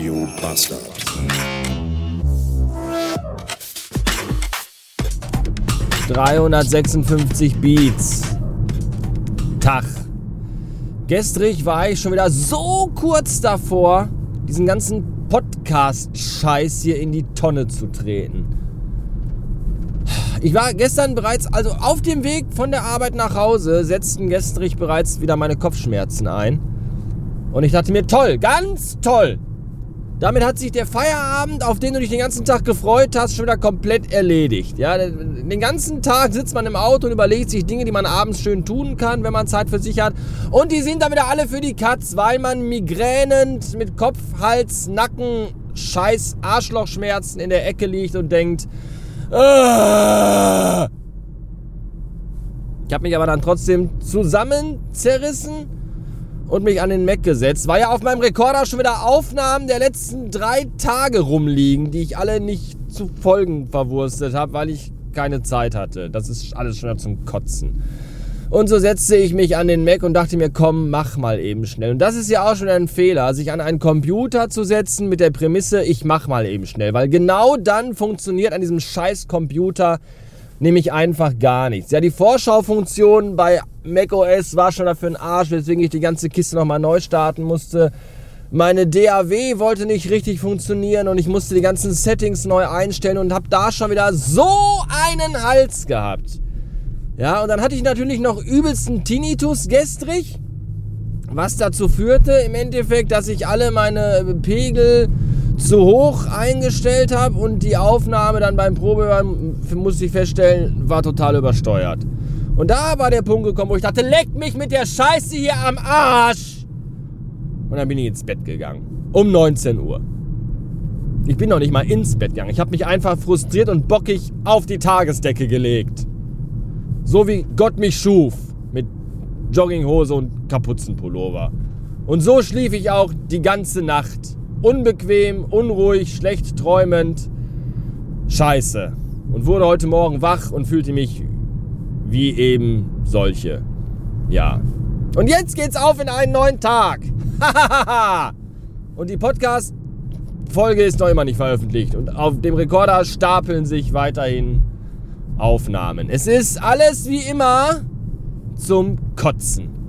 Radio Bastard. ...356 Beats. Tag. Gestrig war ich schon wieder so kurz davor, diesen ganzen Podcast-Scheiß hier in die Tonne zu treten. Ich war gestern bereits, also auf dem Weg von der Arbeit nach Hause, setzten gestrig bereits wieder meine Kopfschmerzen ein. Und ich dachte mir, toll, ganz toll. Damit hat sich der Feierabend, auf den du dich den ganzen Tag gefreut hast, schon wieder komplett erledigt. Ja, den ganzen Tag sitzt man im Auto und überlegt sich Dinge, die man abends schön tun kann, wenn man Zeit für sich hat. Und die sind dann wieder alle für die Katz, weil man migränend mit Kopf, Hals, Nacken, Scheiß, Arschlochschmerzen in der Ecke liegt und denkt, Aah! ich habe mich aber dann trotzdem zusammen zerrissen und mich an den Mac gesetzt, weil ja auf meinem Rekorder schon wieder Aufnahmen der letzten drei Tage rumliegen, die ich alle nicht zu Folgen verwurstet habe, weil ich keine Zeit hatte. Das ist alles schon zum Kotzen. Und so setzte ich mich an den Mac und dachte mir, komm, mach mal eben schnell. Und das ist ja auch schon ein Fehler, sich an einen Computer zu setzen mit der Prämisse, ich mach mal eben schnell. Weil genau dann funktioniert an diesem scheiß Computer nämlich einfach gar nichts. Ja, die Vorschaufunktion bei macOS war schon dafür ein Arsch, weswegen ich die ganze Kiste nochmal neu starten musste. Meine DAW wollte nicht richtig funktionieren und ich musste die ganzen Settings neu einstellen und habe da schon wieder so einen Hals gehabt. Ja, und dann hatte ich natürlich noch übelsten Tinnitus gestrig, was dazu führte im Endeffekt, dass ich alle meine Pegel zu hoch eingestellt habe und die Aufnahme dann beim Probehören, musste ich feststellen, war total übersteuert. Und da war der Punkt gekommen, wo ich dachte, leck mich mit der Scheiße hier am Arsch. Und dann bin ich ins Bett gegangen. Um 19 Uhr. Ich bin noch nicht mal ins Bett gegangen. Ich habe mich einfach frustriert und bockig auf die Tagesdecke gelegt. So wie Gott mich schuf. Mit Jogginghose und Kapuzenpullover. Und so schlief ich auch die ganze Nacht unbequem, unruhig, schlecht träumend. Scheiße. Und wurde heute Morgen wach und fühlte mich wie eben solche. Ja. Und jetzt geht's auf in einen neuen Tag. und die Podcast-Folge ist noch immer nicht veröffentlicht. Und auf dem Rekorder stapeln sich weiterhin Aufnahmen. Es ist alles wie immer zum Kotzen.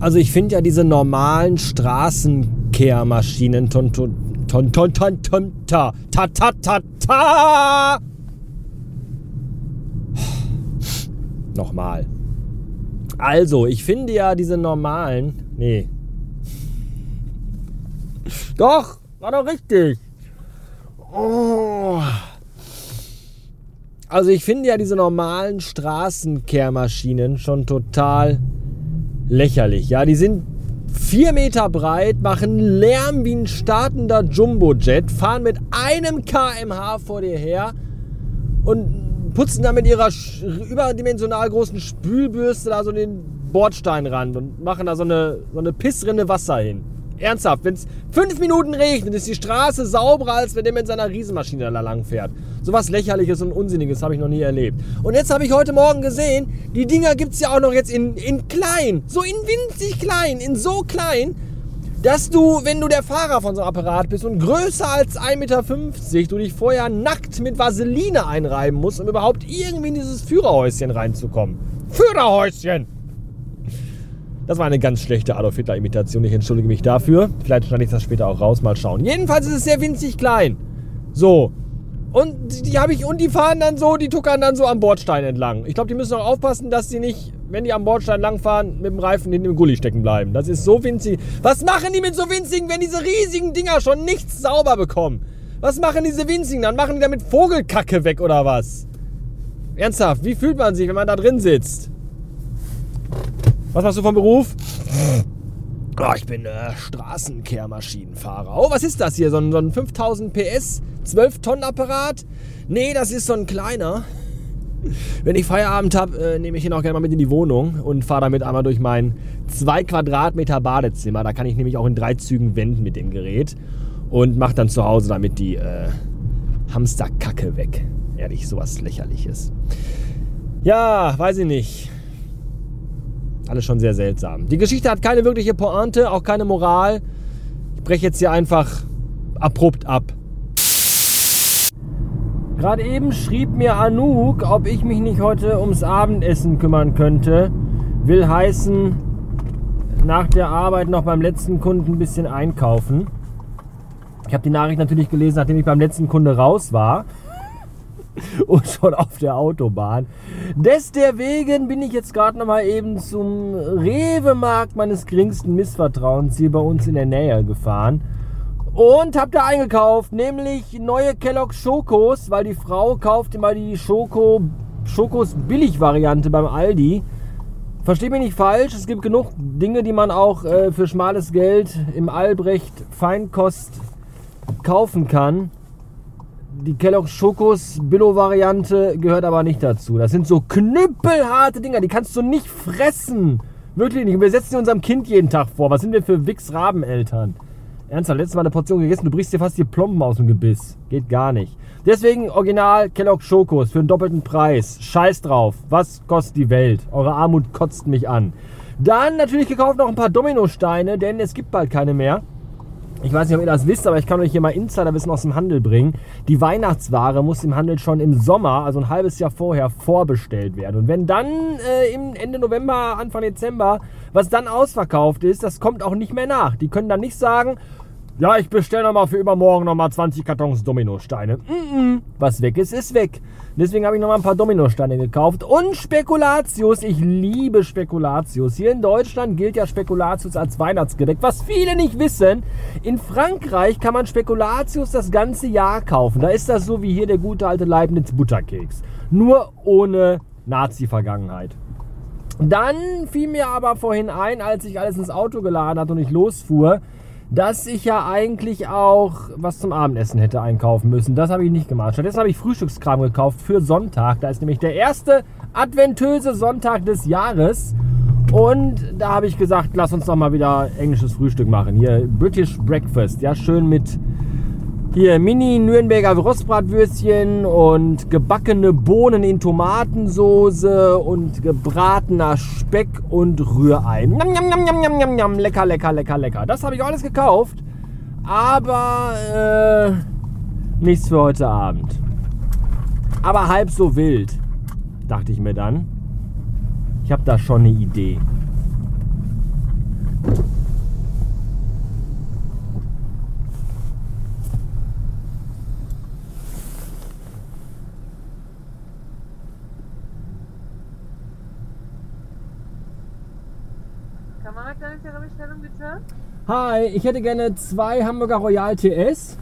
Also ich finde ja diese normalen Straßenkehrmaschinen ton ton ton ton ton ta ta ta ta ta Nochmal. Also, ich finde ja diese normalen. Nee. Doch, war doch richtig. Oh. Also ich finde ja diese normalen Straßenkehrmaschinen schon total lächerlich. Ja, die sind vier Meter breit, machen Lärm wie ein startender Jumbojet, fahren mit einem kmh vor dir her und putzen dann mit ihrer überdimensional großen Spülbürste da so den Bordsteinrand und machen da so eine, so eine Pissrinne Wasser hin. Ernsthaft, wenn es fünf Minuten regnet, ist die Straße sauberer, als wenn der mit seiner Riesenmaschine da lang fährt. So was Lächerliches und Unsinniges habe ich noch nie erlebt. Und jetzt habe ich heute Morgen gesehen, die Dinger gibt es ja auch noch jetzt in, in klein. So in winzig klein, in so klein, dass du, wenn du der Fahrer von so einem Apparat bist und größer als 1,50 Meter, du dich vorher nackt mit Vaseline einreiben musst, um überhaupt irgendwie in dieses Führerhäuschen reinzukommen. Führerhäuschen! Das war eine ganz schlechte Adolf Hitler-Imitation. Ich entschuldige mich dafür. Vielleicht schneide ich das später auch raus. Mal schauen. Jedenfalls ist es sehr winzig klein. So. Und die habe ich, und die fahren dann so, die tuckern dann so am Bordstein entlang. Ich glaube, die müssen auch aufpassen, dass sie nicht, wenn die am Bordstein langfahren, mit dem Reifen hinten im Gully stecken bleiben. Das ist so winzig. Was machen die mit so winzigen, wenn diese riesigen Dinger schon nichts sauber bekommen? Was machen diese winzigen? Dann machen die damit Vogelkacke weg oder was? Ernsthaft, wie fühlt man sich, wenn man da drin sitzt? Was machst du vom Beruf? Oh, ich bin äh, Straßenkehrmaschinenfahrer. Oh, was ist das hier? So ein, so ein 5000 PS, 12 Tonnen Apparat? Nee, das ist so ein kleiner. Wenn ich Feierabend habe, äh, nehme ich ihn auch gerne mal mit in die Wohnung und fahre damit einmal durch mein 2 Quadratmeter Badezimmer. Da kann ich nämlich auch in drei Zügen wenden mit dem Gerät und mache dann zu Hause damit die äh, Hamsterkacke weg. Ehrlich, sowas lächerliches. Ja, weiß ich nicht. Alles schon sehr seltsam. Die Geschichte hat keine wirkliche Pointe, auch keine Moral. breche jetzt hier einfach abrupt ab. Gerade eben schrieb mir Anouk, ob ich mich nicht heute ums Abendessen kümmern könnte. Will heißen, nach der Arbeit noch beim letzten Kunden ein bisschen einkaufen. Ich habe die Nachricht natürlich gelesen, nachdem ich beim letzten Kunde raus war. Und schon auf der Autobahn. Deswegen bin ich jetzt gerade noch mal eben zum Rewe-Markt meines geringsten Missvertrauens hier bei uns in der Nähe gefahren und habe da eingekauft, nämlich neue Kellogg Schokos, weil die Frau kauft immer die Schoko Schokos Billig-Variante beim Aldi. Versteht mich nicht falsch, es gibt genug Dinge, die man auch äh, für schmales Geld im Albrecht Feinkost kaufen kann. Die Kellogg Schokos Billo-Variante gehört aber nicht dazu. Das sind so knüppelharte Dinger, die kannst du nicht fressen. Wirklich nicht. Wir setzen die unserem Kind jeden Tag vor. Was sind wir für Wix-Raben-Eltern? Ernsthaft, letztes Mal eine Portion gegessen, du brichst dir fast die Plomben aus dem Gebiss. Geht gar nicht. Deswegen original Kellogg Schokos für einen doppelten Preis. Scheiß drauf. Was kostet die Welt? Eure Armut kotzt mich an. Dann natürlich gekauft noch ein paar Dominosteine, denn es gibt bald keine mehr. Ich weiß nicht, ob ihr das wisst, aber ich kann euch hier mal Insiderwissen aus dem Handel bringen. Die Weihnachtsware muss im Handel schon im Sommer, also ein halbes Jahr vorher, vorbestellt werden. Und wenn dann äh, im Ende November, Anfang Dezember, was dann ausverkauft ist, das kommt auch nicht mehr nach. Die können dann nicht sagen, ja, ich bestelle nochmal für übermorgen nochmal 20 Kartons Dominosteine. Mm -mm. Was weg ist, ist weg. Deswegen habe ich nochmal ein paar Dominosteine gekauft. Und Spekulatius. Ich liebe Spekulatius. Hier in Deutschland gilt ja Spekulatius als Weihnachtsgebäck. Was viele nicht wissen, in Frankreich kann man Spekulatius das ganze Jahr kaufen. Da ist das so wie hier der gute alte Leibniz Butterkeks. Nur ohne Nazi-Vergangenheit. Dann fiel mir aber vorhin ein, als ich alles ins Auto geladen hatte und ich losfuhr, dass ich ja eigentlich auch was zum Abendessen hätte einkaufen müssen. Das habe ich nicht gemacht. Stattdessen habe ich Frühstückskram gekauft für Sonntag. Da ist nämlich der erste adventöse Sonntag des Jahres. Und da habe ich gesagt, lass uns doch mal wieder englisches Frühstück machen. Hier British Breakfast. Ja, schön mit hier Mini-Nürnberger Rostbratwürstchen und gebackene Bohnen in Tomatensoße und gebratener Speck und Rührei. Njam, njam, njam, njam, njam, njam, njam. Lecker, lecker, lecker, lecker. Das habe ich alles gekauft. Aber äh, nichts für heute Abend. Aber halb so wild, dachte ich mir dann. Ich habe da schon eine Idee. Bestellung bitte? Hi, ich hätte gerne zwei Hamburger Royal TS.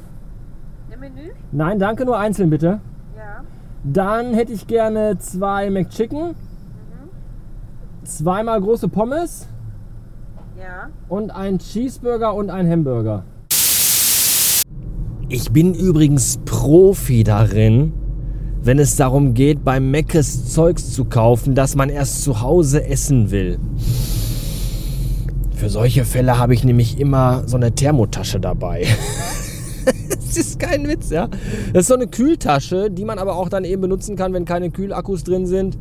Im Menü? Nein, danke, nur einzeln bitte. Ja. Dann hätte ich gerne zwei McChicken, Mhm. zweimal große Pommes Ja. und ein Cheeseburger und ein Hamburger. Ich bin übrigens Profi darin, wenn es darum geht, beim Meckes Zeugs zu kaufen, das man erst zu Hause essen will. Für solche Fälle habe ich nämlich immer so eine Thermotasche dabei. Das ist kein Witz, ja. Das ist so eine Kühltasche, die man aber auch dann eben benutzen kann, wenn keine Kühlakkus drin sind,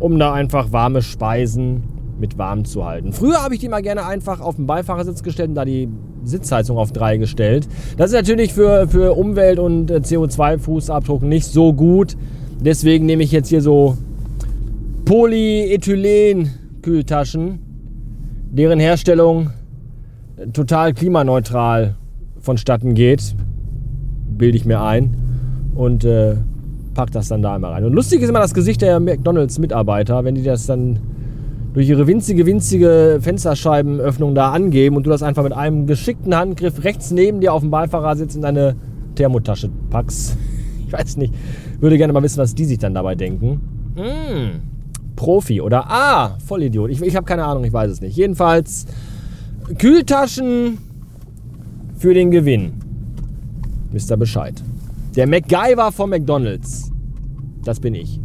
um da einfach warme Speisen mit warm zu halten. Früher habe ich die mal gerne einfach auf den Beifahrersitz gestellt und da die Sitzheizung auf 3 gestellt. Das ist natürlich für, für Umwelt und äh, CO2-Fußabdruck nicht so gut. Deswegen nehme ich jetzt hier so Polyethylen-Kühltaschen, deren Herstellung total klimaneutral vonstatten geht, bilde ich mir ein und äh, pack das dann da einmal rein. Und lustig ist immer das Gesicht der McDonalds-Mitarbeiter, wenn die das dann durch ihre winzige, winzige Fensterscheibenöffnung da angeben und du das einfach mit einem geschickten Handgriff rechts neben dir auf dem Beifahrersitz in deine Thermotasche packst. Ich weiß nicht, würde gerne mal wissen, was die sich dann dabei denken. Mm, Profi oder ah, Vollidiot. Ich, ich habe keine Ahnung, ich weiß es nicht. Jedenfalls Kühltaschen für den Gewinn. Wisst ihr Bescheid. Der MacGyver von McDonalds. Das bin ich.